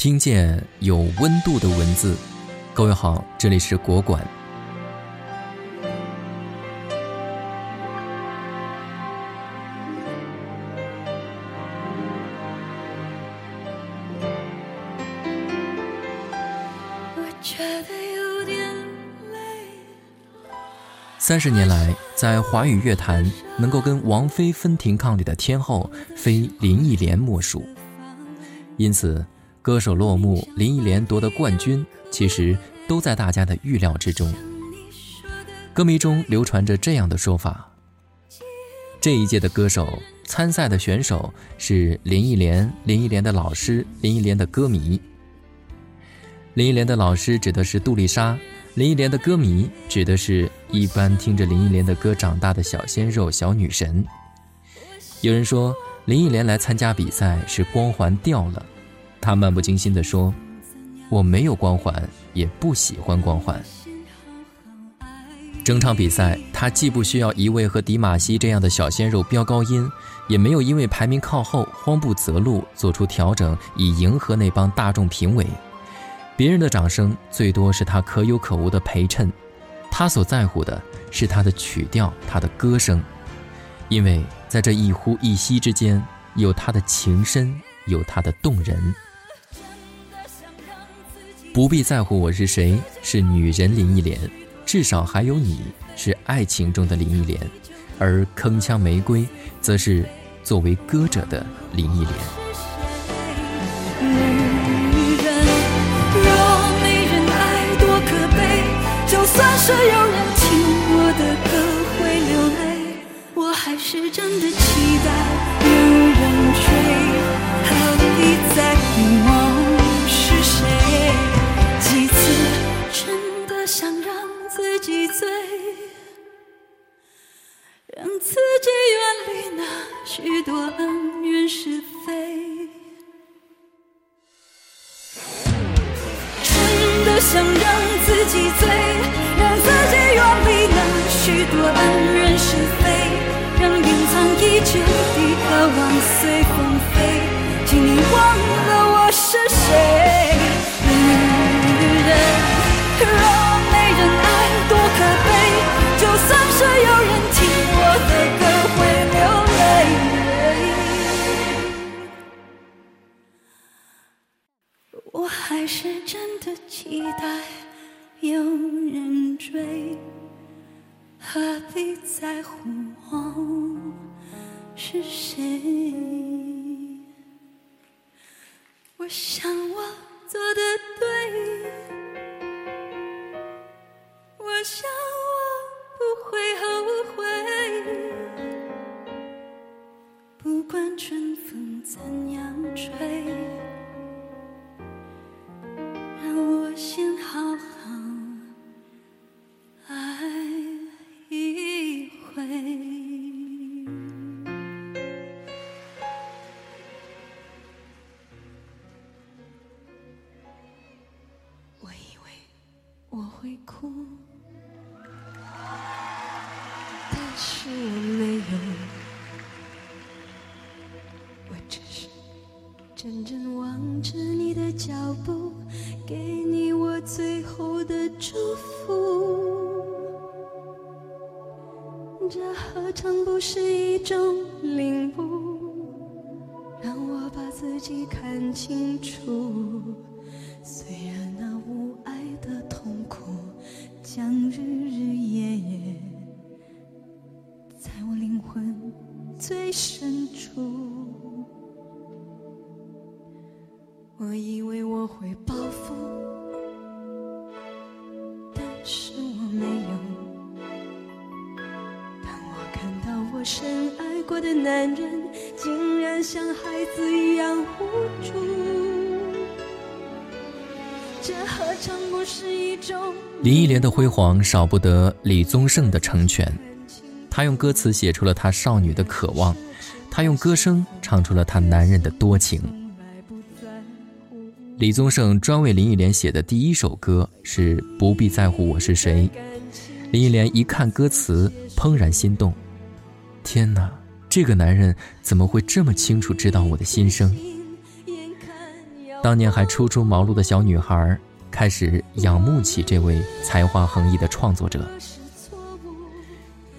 听见有温度的文字，各位好，这里是国馆。三十年来，在华语乐坛，能够跟王菲分庭抗礼的天后，非林忆莲莫属。因此。歌手落幕，林忆莲夺得冠军，其实都在大家的预料之中。歌迷中流传着这样的说法：这一届的歌手参赛的选手是林忆莲，林忆莲的老师，林忆莲的歌迷。林忆莲的老师指的是杜丽莎，林忆莲的歌迷指的是一般听着林忆莲的歌长大的小鲜肉、小女神。有人说林忆莲来参加比赛是光环掉了。他漫不经心地说：“我没有光环，也不喜欢光环。整场比赛，他既不需要一位和迪玛希这样的小鲜肉飙高音，也没有因为排名靠后慌不择路做出调整以迎合那帮大众评委。别人的掌声最多是他可有可无的陪衬，他所在乎的是他的曲调，他的歌声，因为在这一呼一吸之间，有他的情深，有他的动人。”不必在乎我是谁，是女人林忆莲，至少还有你是爱情中的林忆莲，而铿锵玫瑰，则是作为歌者的林忆莲。女人若没人爱多可悲，就算是有人醉让自己远离那许多恩怨是非，真的想让自己醉，让自己远离那许多恩怨是非，让隐藏已久的渴望随风飞，请你忘了我是谁。期待有人追，何必在乎我是谁？我想我做的对，真正望着你的脚步，给你我最后的祝福。这何尝不是一种领悟，让我把自己看清楚。最深处。我以为我会报复，但是我没有。当我看到我深爱过的男人，竟然像孩子一样无助，这何尝不是一种？林忆莲的辉煌少不得李宗盛的成全，他用歌词写出了他少女的渴望，他用歌声唱出了他男人的多情。李宗盛专为林忆莲写的第一首歌是《不必在乎我是谁》，林忆莲一看歌词，怦然心动。天哪，这个男人怎么会这么清楚知道我的心声？当年还初出茅庐的小女孩开始仰慕起这位才华横溢的创作者。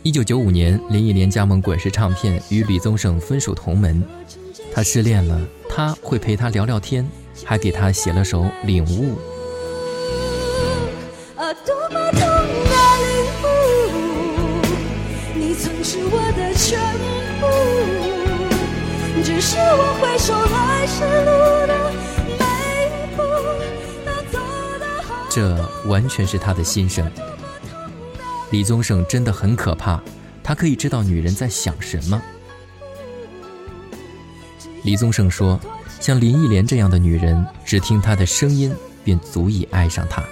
一九九五年，林忆莲加盟滚石唱片，与李宗盛分属同门。他失恋了，他会陪他聊聊天，还给他写了首《领悟》。啊，多么痛的领悟，你曾是我的全部，只是我回首来时路的每一步都走得好。这完全是他的心声。李宗盛真的很可怕，他可以知道女人在想什么。李宗盛说：“像林忆莲这样的女人，只听她的声音便足以爱上她。”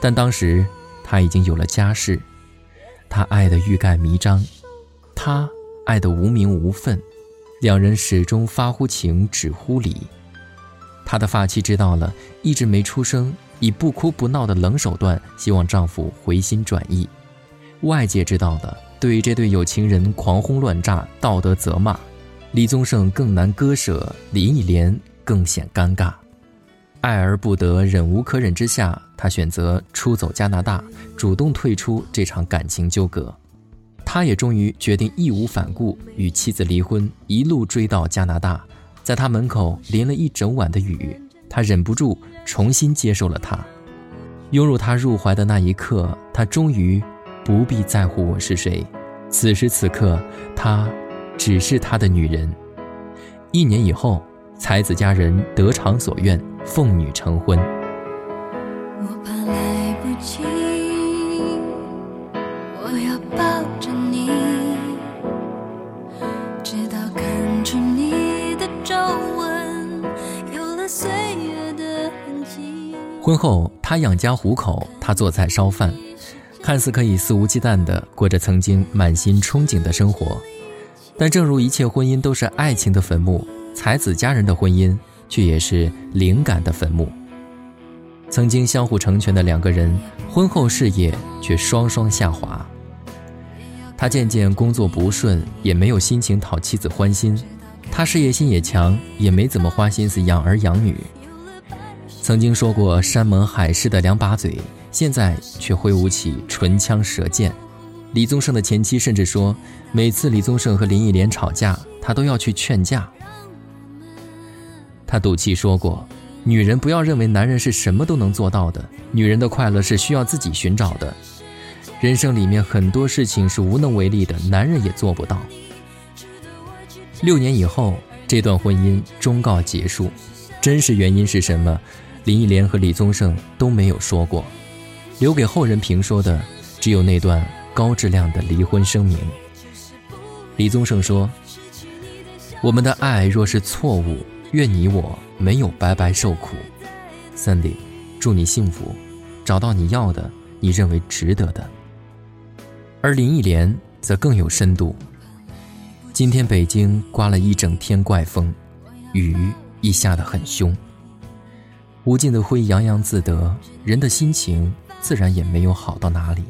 但当时他已经有了家室，他爱得欲盖弥彰，他爱得无名无分，两人始终发乎情，止乎礼。他的发妻知道了，一直没出声，以不哭不闹的冷手段，希望丈夫回心转意。外界知道的，对于这对有情人狂轰乱炸，道德责骂。李宗盛更难割舍，林忆莲更显尴尬。爱而不得，忍无可忍之下，他选择出走加拿大，主动退出这场感情纠葛。他也终于决定义无反顾与妻子离婚，一路追到加拿大，在他门口淋了一整晚的雨，他忍不住重新接受了她，拥入他入怀的那一刻，他终于不必在乎我是谁。此时此刻，他只是他的女人。一年以后。才子佳人得偿所愿，奉女成婚。我怕婚后，他养家糊口，他做菜烧饭，看似可以肆无忌惮地过着曾经满心憧憬的生活。但正如一切婚姻都是爱情的坟墓。才子佳人的婚姻，却也是灵感的坟墓。曾经相互成全的两个人，婚后事业却双双下滑。他渐渐工作不顺，也没有心情讨妻子欢心；他事业心也强，也没怎么花心思养儿养女。曾经说过山盟海誓的两把嘴，现在却挥舞起唇枪舌剑。李宗盛的前妻甚至说，每次李宗盛和林忆莲吵架，他都要去劝架。他赌气说过：“女人不要认为男人是什么都能做到的，女人的快乐是需要自己寻找的。人生里面很多事情是无能为力的，男人也做不到。”六年以后，这段婚姻终告结束，真实原因是什么？林忆莲和李宗盛都没有说过，留给后人评说的只有那段高质量的离婚声明。李宗盛说：“我们的爱若是错误。”愿你我没有白白受苦，Sandy，祝你幸福，找到你要的，你认为值得的。而林忆莲则更有深度。今天北京刮了一整天怪风，雨亦下得很凶。无尽的灰洋洋自得，人的心情自然也没有好到哪里。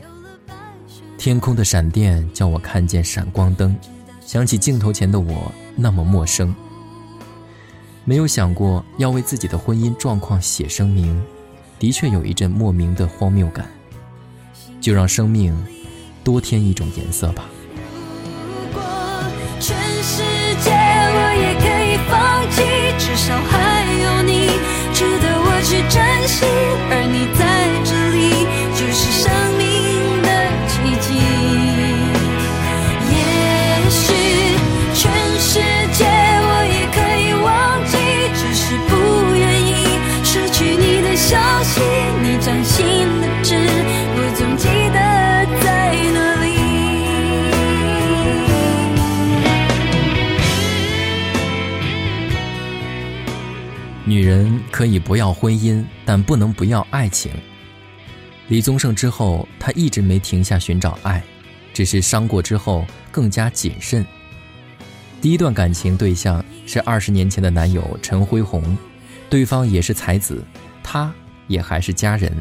天空的闪电叫我看见闪光灯，想起镜头前的我那么陌生。没有想过要为自己的婚姻状况写声明，的确有一阵莫名的荒谬感。就让生命多添一种颜色吧。消息。你掌心的痣，我总记得在哪里。女人可以不要婚姻，但不能不要爱情。李宗盛之后，他一直没停下寻找爱，只是伤过之后更加谨慎。第一段感情对象是二十年前的男友陈辉宏，对方也是才子，他也还是佳人，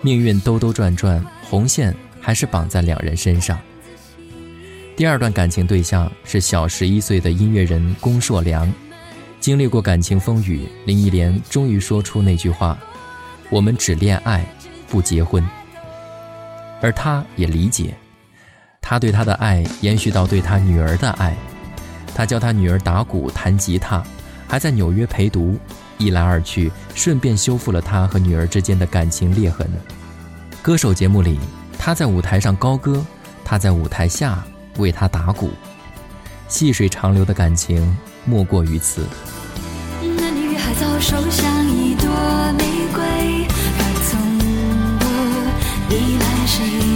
命运兜兜转转，红线还是绑在两人身上。第二段感情对象是小十一岁的音乐人龚硕良，经历过感情风雨，林忆莲终于说出那句话：“我们只恋爱，不结婚。”而他也理解，他对她的爱延续到对他女儿的爱。他教他女儿打鼓、弹吉他，还在纽约陪读，一来二去，顺便修复了他和女儿之间的感情裂痕。歌手节目里，他在舞台上高歌，他在舞台下为他打鼓，细水长流的感情莫过于此。那女孩早熟像一朵玫瑰，而从不依赖谁，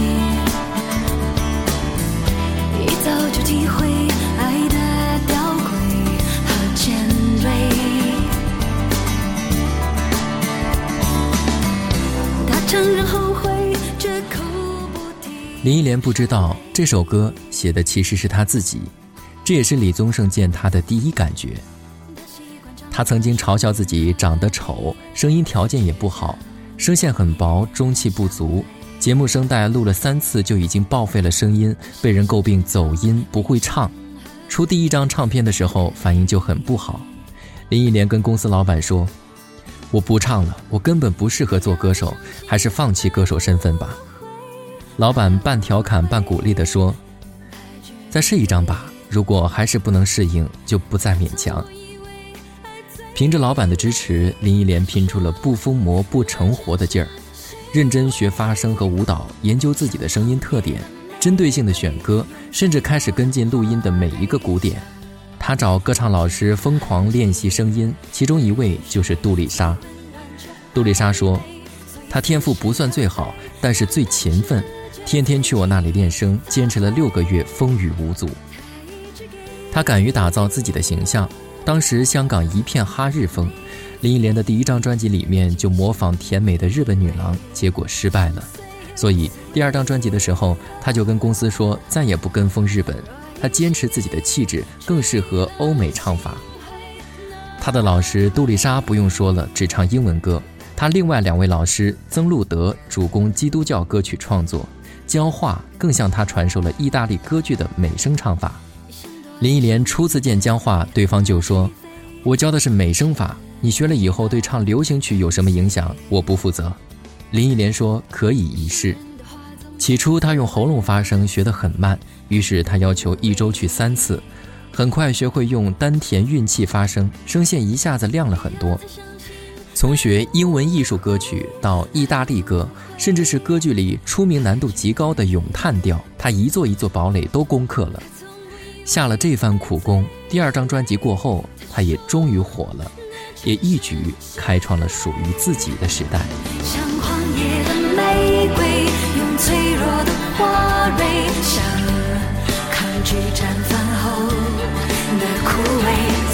林忆莲不知道这首歌写的其实是她自己，这也是李宗盛见她的第一感觉。他曾经嘲笑自己长得丑，声音条件也不好，声线很薄，中气不足。节目声带录了三次就已经报废了声音，被人诟病走音不会唱。出第一张唱片的时候反应就很不好。林忆莲跟公司老板说：“我不唱了，我根本不适合做歌手，还是放弃歌手身份吧。”老板半调侃半鼓励地说：“再试一张吧，如果还是不能适应，就不再勉强。”凭着老板的支持，林忆莲拼出了不疯魔不成活的劲儿，认真学发声和舞蹈，研究自己的声音特点，针对性的选歌，甚至开始跟进录音的每一个鼓点。他找歌唱老师疯狂练习声音，其中一位就是杜丽莎。杜丽莎说：“她天赋不算最好，但是最勤奋，天天去我那里练声，坚持了六个月，风雨无阻。她敢于打造自己的形象。”当时香港一片哈日风，林忆莲的第一张专辑里面就模仿甜美的日本女郎，结果失败了。所以第二张专辑的时候，她就跟公司说再也不跟风日本，他坚持自己的气质更适合欧美唱法。他的老师杜丽莎不用说了，只唱英文歌。他另外两位老师曾路德主攻基督教歌曲创作，焦化更向他传授了意大利歌剧的美声唱法。林忆莲初次见江化，对方就说：“我教的是美声法，你学了以后对唱流行曲有什么影响？我不负责。”林忆莲说：“可以一试。”起初他用喉咙发声学得很慢，于是他要求一周去三次，很快学会用丹田运气发声，声线一下子亮了很多。从学英文艺术歌曲到意大利歌，甚至是歌剧里出名难度极高的咏叹调，他一座一座堡垒都攻克了。下了这番苦功，第二张专辑过后，他也终于火了，也一举开创了属于自己的时代。像荒野的玫瑰，花蕊，像抗拒绽放后的枯萎，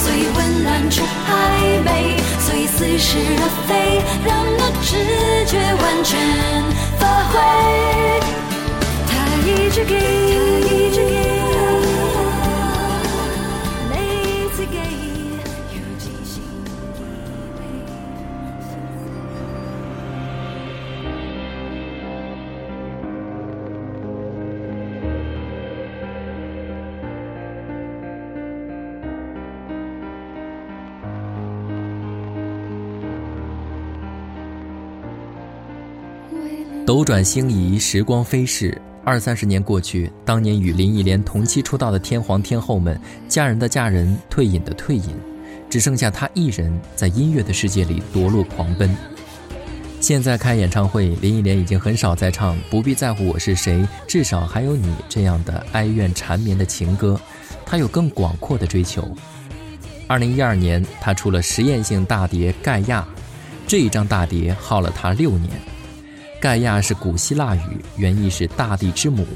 最温暖却暧昧，所以似是而非，让那直觉完全发挥。他一直给，斗转星移，时光飞逝，二三十年过去，当年与林忆莲同期出道的天皇天后们，嫁人的嫁人，退隐的退隐，只剩下她一人在音乐的世界里夺路狂奔。现在开演唱会，林忆莲已经很少再唱“不必在乎我是谁，至少还有你”这样的哀怨缠绵的情歌，她有更广阔的追求。二零一二年，她出了实验性大碟《盖亚》，这一张大碟耗了她六年。盖亚是古希腊语，原意是大地之母，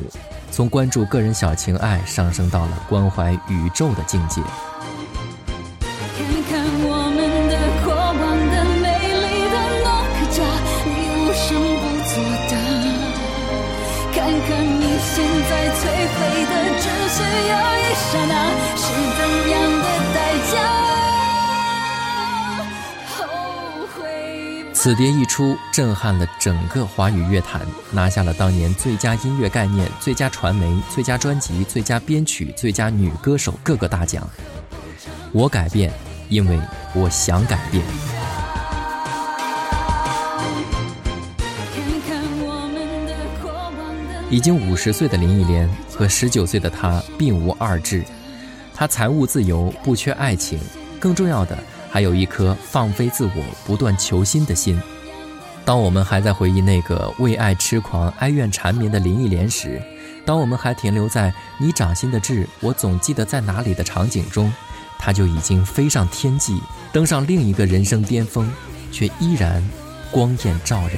从关注个人小情爱上升到了关怀宇宙的境界。看看我们的过往的美丽的诺克家，你无声不作的；看看你现在摧毁的，只需要一刹那，是怎样的代价？此碟一出，震撼了整个华语乐坛，拿下了当年最佳音乐概念、最佳传媒、最佳专辑、最佳编曲、最佳女歌手各个大奖。我改变，因为我想改变。已经五十岁的林忆莲和十九岁的她并无二致，她财务自由，不缺爱情，更重要的还有一颗放飞自我、不断求新的心。当我们还在回忆那个为爱痴狂、哀怨缠绵的林忆莲时，当我们还停留在“你掌心的痣，我总记得在哪里”的场景中，她就已经飞上天际，登上另一个人生巅峰，却依然光艳照人。